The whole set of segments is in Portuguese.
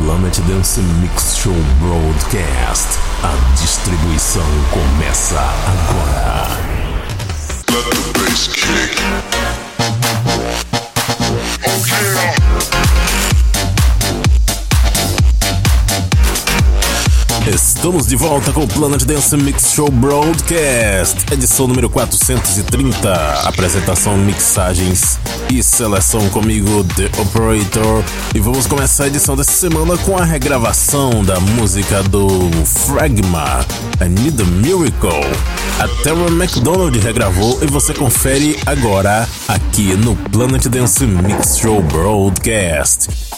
Planet Dance Mix Show Broadcast. A distribuição começa agora. Let the bass kick. Estamos de volta com o Planet Dance Mix Show Broadcast, edição número 430. Apresentação, mixagens e seleção comigo, The Operator. E vamos começar a edição dessa semana com a regravação da música do Fragma, I Need a Miracle. A Terra McDonald regravou e você confere agora aqui no Planet Dance Mix Show Broadcast.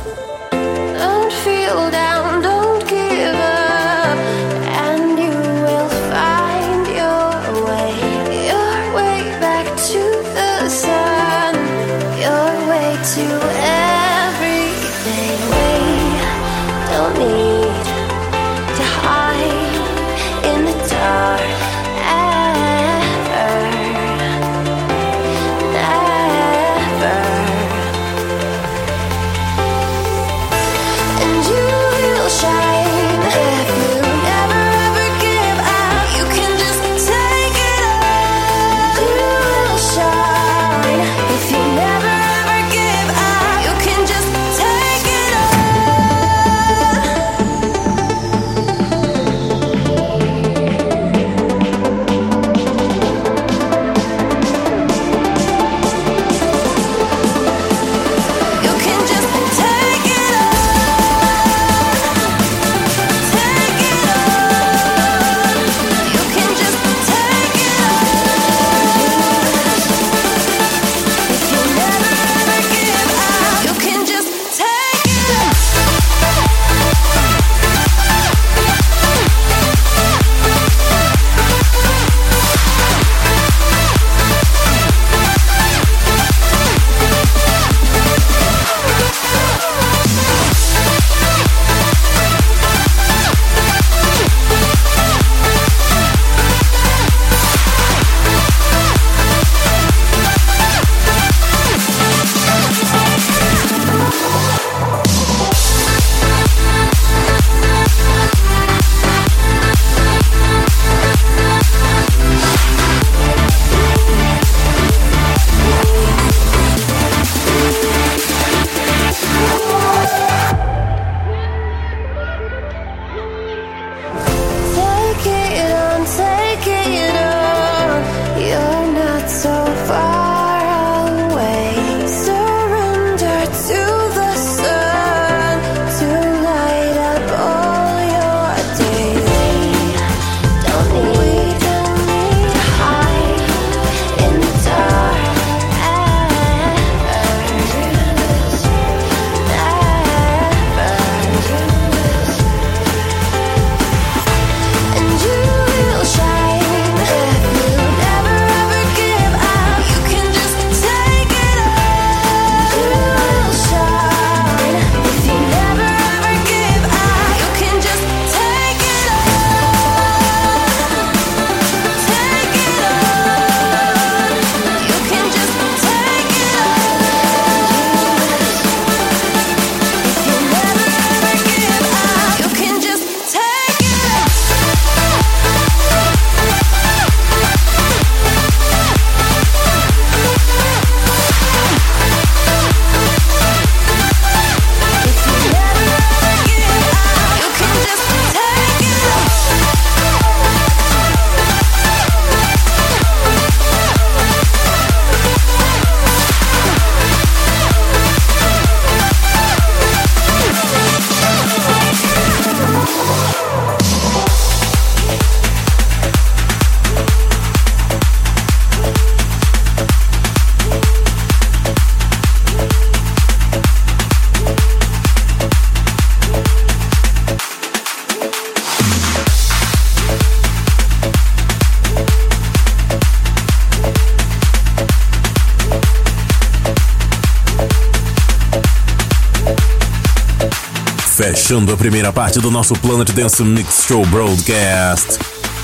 Fechando a primeira parte do nosso Planet Dance Mix Show Broadcast.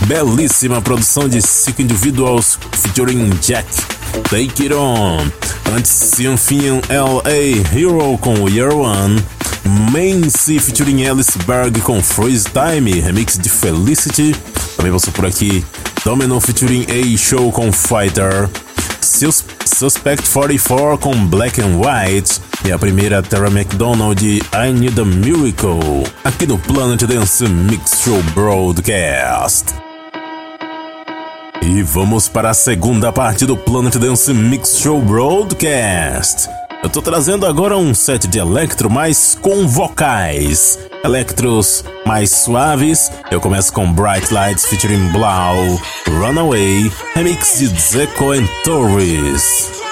Belíssima produção de cinco individuals featuring Jack. Take It On. Antes, Symphony LA Hero com Year One. Mancy featuring Alice Berg com Freeze Time, remix de Felicity. Também passou por aqui Domino featuring A Show com Fighter. Sus Suspect 44 com Black and White e a primeira Tara McDonald I Need a Miracle aqui no Planet Dance Mix Show Broadcast. E vamos para a segunda parte do Planet Dance Mix Show Broadcast. Eu tô trazendo agora um set de electro mais com vocais. Electros mais suaves. Eu começo com Bright Lights featuring Blau, Runaway, remix de Zeco and Torres.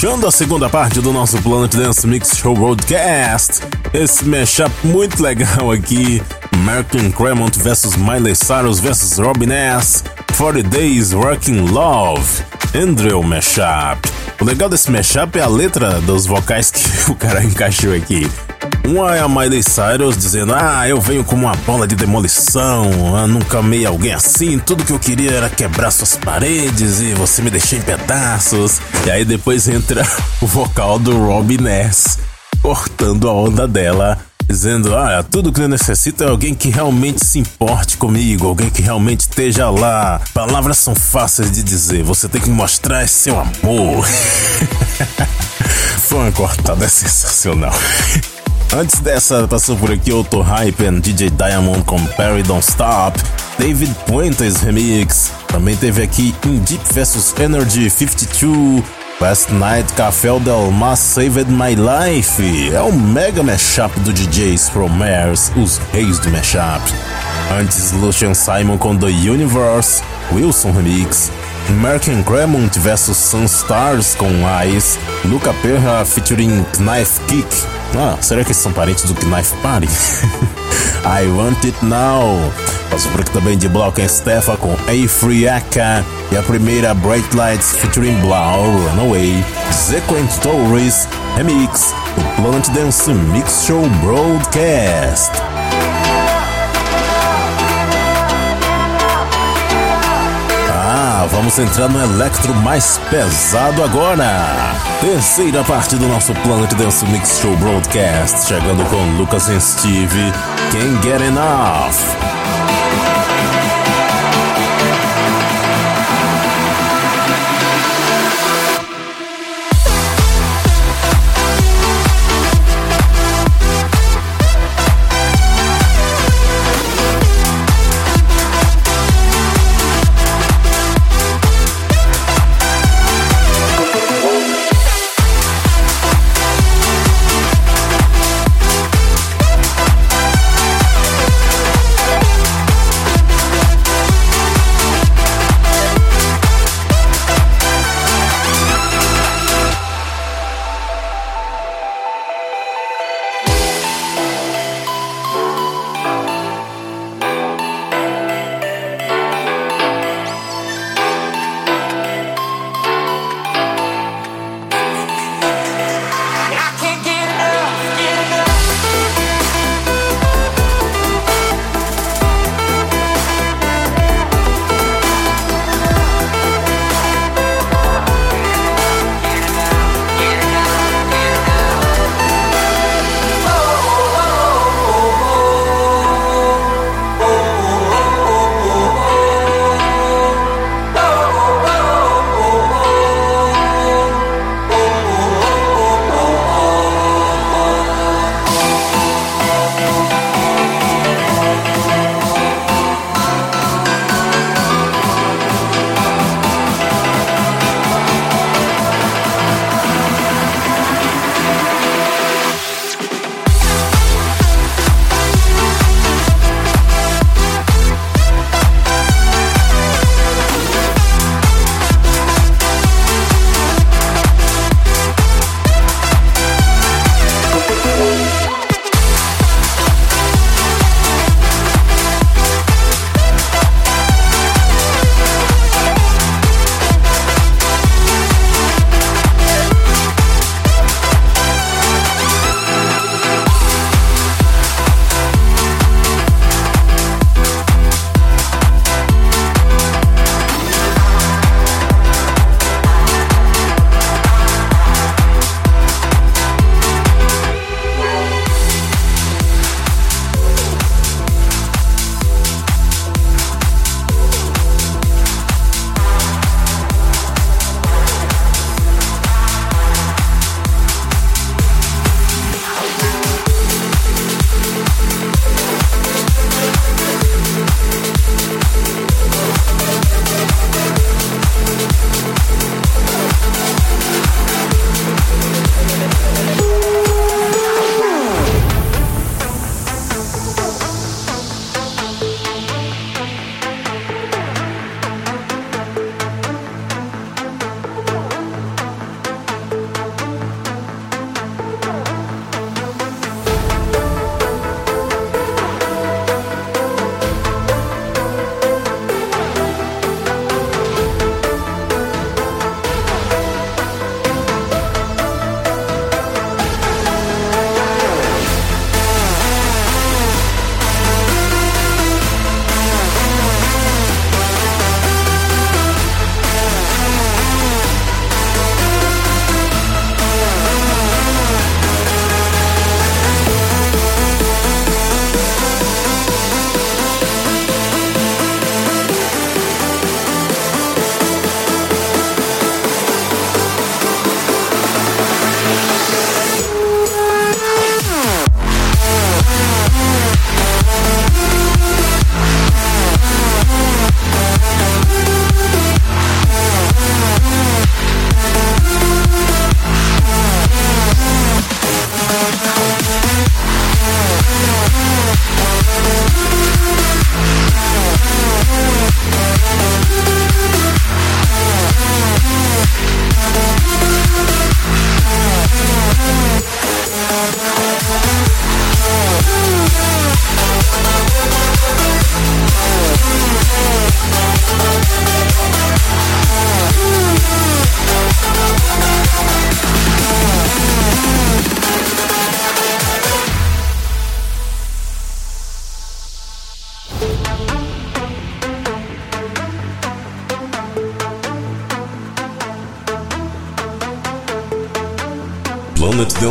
Fechando a segunda parte do nosso Planet Dance Mix Show Broadcast. Esse mashup muito legal aqui. American Cremont vs Miley Cyrus vs Robin S. 40 Days Working Love. Andrew Mashup. O legal desse mashup é a letra dos vocais que o cara encaixou aqui. Uma é a Miley Cyrus dizendo: Ah, eu venho como uma bola de demolição, eu nunca amei alguém assim, tudo que eu queria era quebrar suas paredes e você me deixou em pedaços. E aí depois entra o vocal do Robin Ness, cortando a onda dela, dizendo: Ah, tudo que eu necessito é alguém que realmente se importe comigo, alguém que realmente esteja lá. Palavras são fáceis de dizer, você tem que mostrar seu amor. Foi uma cortada sensacional. Antes dessa, passou por aqui Otto Hype and DJ Diamond com Perry Don't Stop, David Puentes Remix, também teve aqui In Deep vs Energy 52, Last Night Café Del Mas Saved My Life, é o mega mashup do DJs From Mars, os reis do mashup. Antes, Lucian Simon com The Universe, Wilson Remix, American Cremont vs Sunstars com Ice, Luca Perra featuring Knife Kick. Ah, será que eles são parentes do Knife Party? I Want It Now. Passou por aqui também de Block and Steffa com A Free Aka. E a primeira Bright Lights featuring Blau Runaway. Sequent Stories Remix. O Planet Dance Mix Show Broadcast. Vamos entrar no electro mais pesado agora. Terceira parte do nosso Planet Dance Mix Show Broadcast, chegando com Lucas e Steve. Can't Get Enough.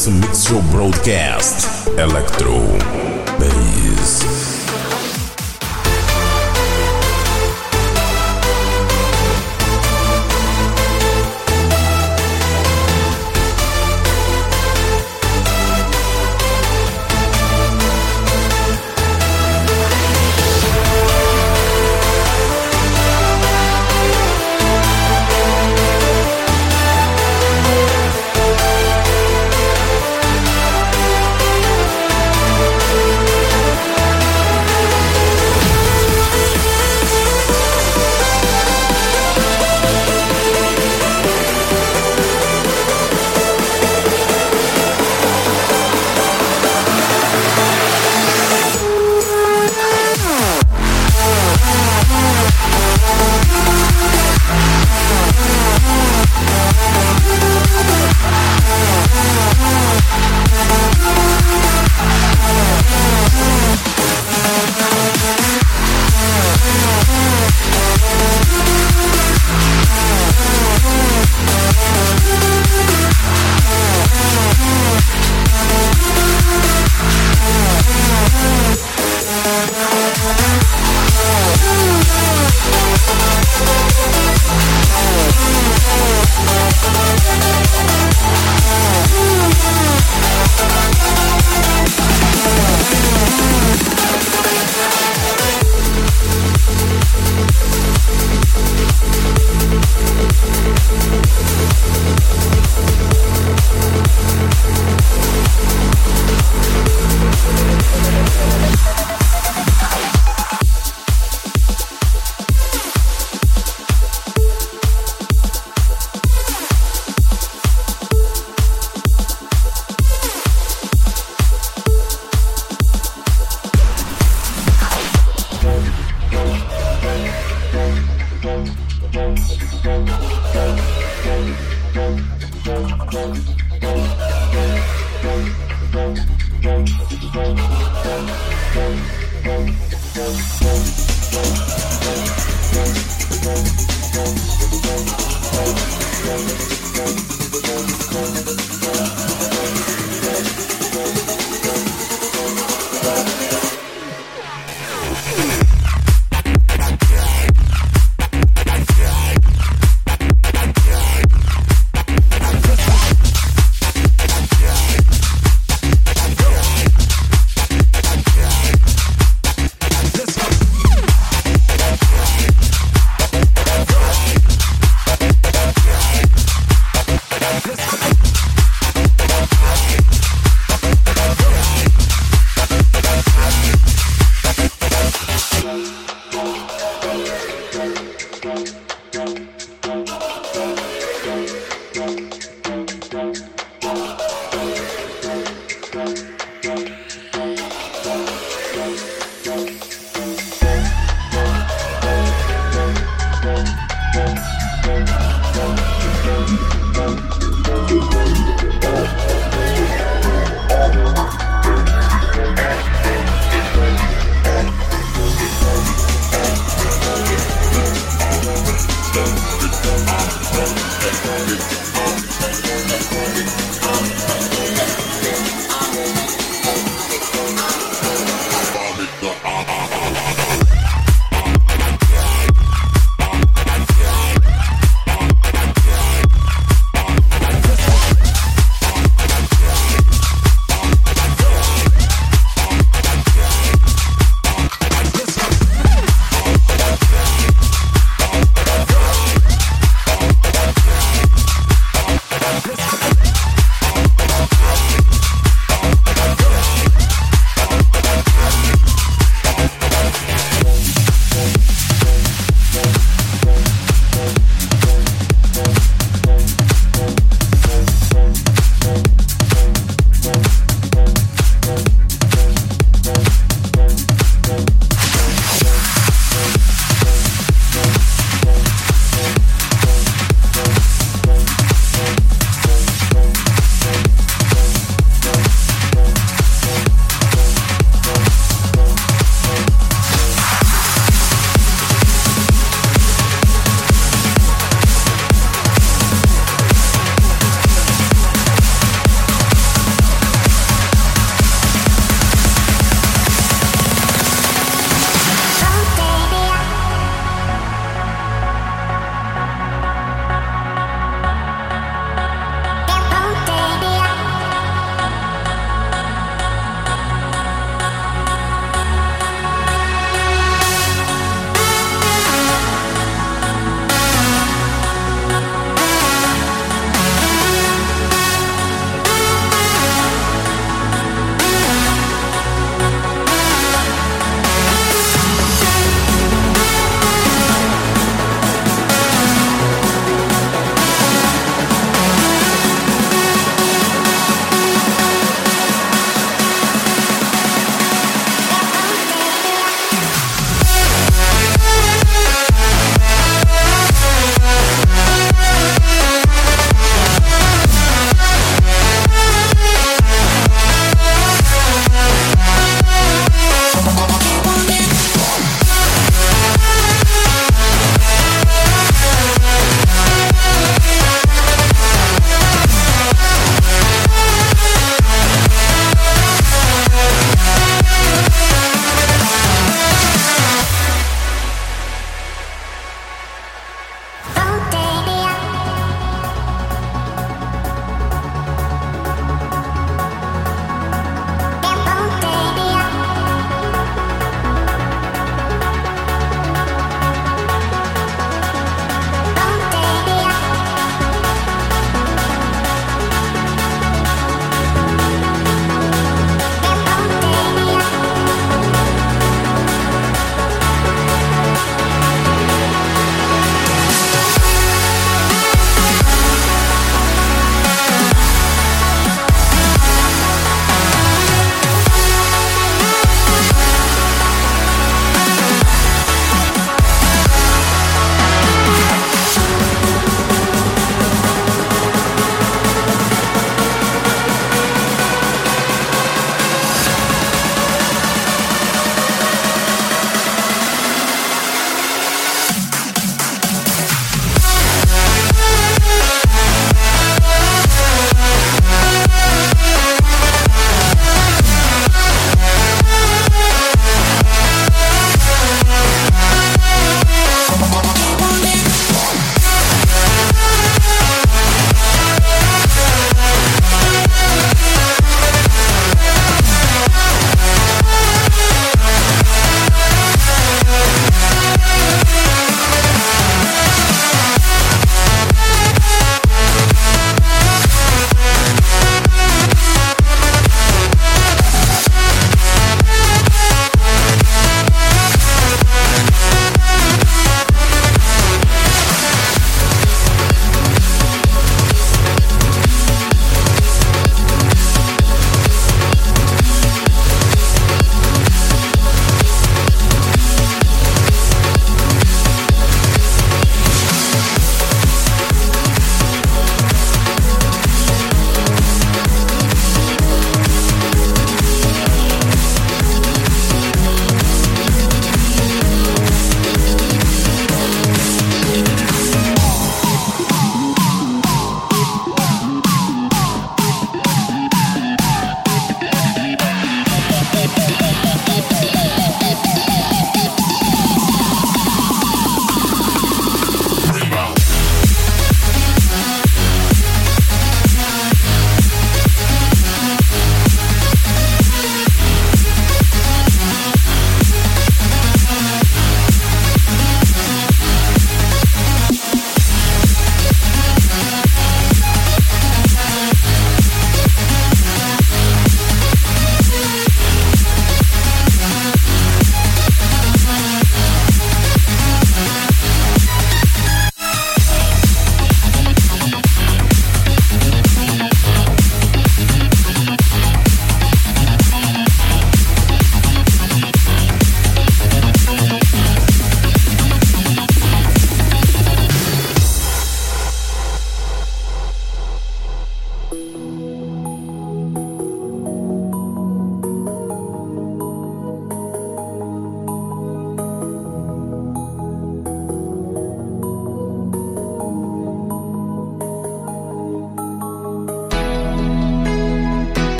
Dance Mix Show Broadcast. Electro.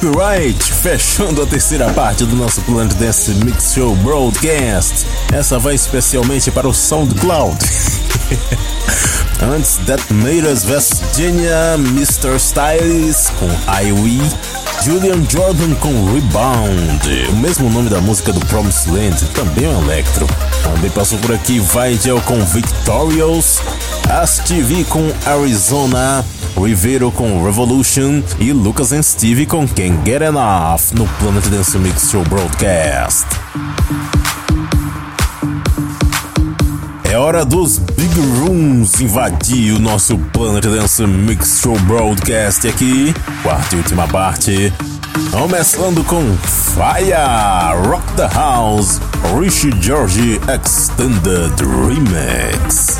Copyright, fechando a terceira parte do nosso Planet Dance Mix Show Broadcast. Essa vai especialmente para o SoundCloud. Antes, Us vs Virginia, Mr. Styles com I We, Julian Jordan com Rebound, o mesmo nome da música do Promised Land, também um electro. Também passou por aqui Vigel com Victorious, As TV com Arizona, Rivero com Revolution e Lucas and Steve com Can't Get Enough no Planet Dance Mix Show Broadcast. É hora dos Big Rooms invadir o nosso Planet Dance Mix Show Broadcast aqui, quarta e última parte. Começando com Fire, Rock the House, Richie George Extended Remix.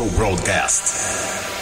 Dance Mix Show Broadcast.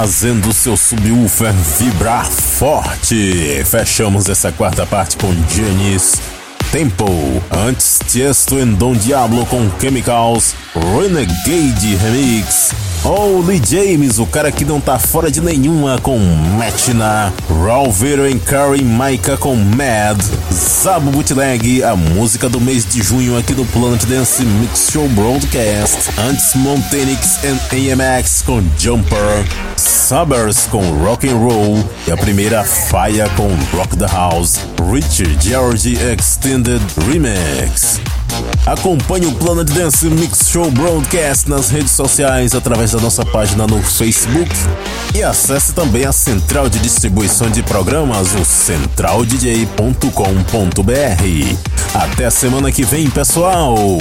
Fazendo seu subwoofer vibrar forte. Fechamos essa quarta parte com Janice Tempo. Antes, Tiesto e Don Diablo com Chemicals, Renegade Remix. Oh, Lee James, o cara que não tá fora de nenhuma com Matchna, Raul Vero e Karen Maika com Mad, Zabu Bootleg, a música do mês de junho aqui do Planet Dance Mix Show Broadcast, antes Montenix e AMX com Jumper, Suburbs com Rock and Roll e a primeira Faia com Rock the House, Richard George Extended Remix. Acompanhe o Planet Dance Mix Show Broadcast nas redes sociais através da nossa página no Facebook e acesse também a central de distribuição de programas, o centraldj.com.br. Até a semana que vem, pessoal!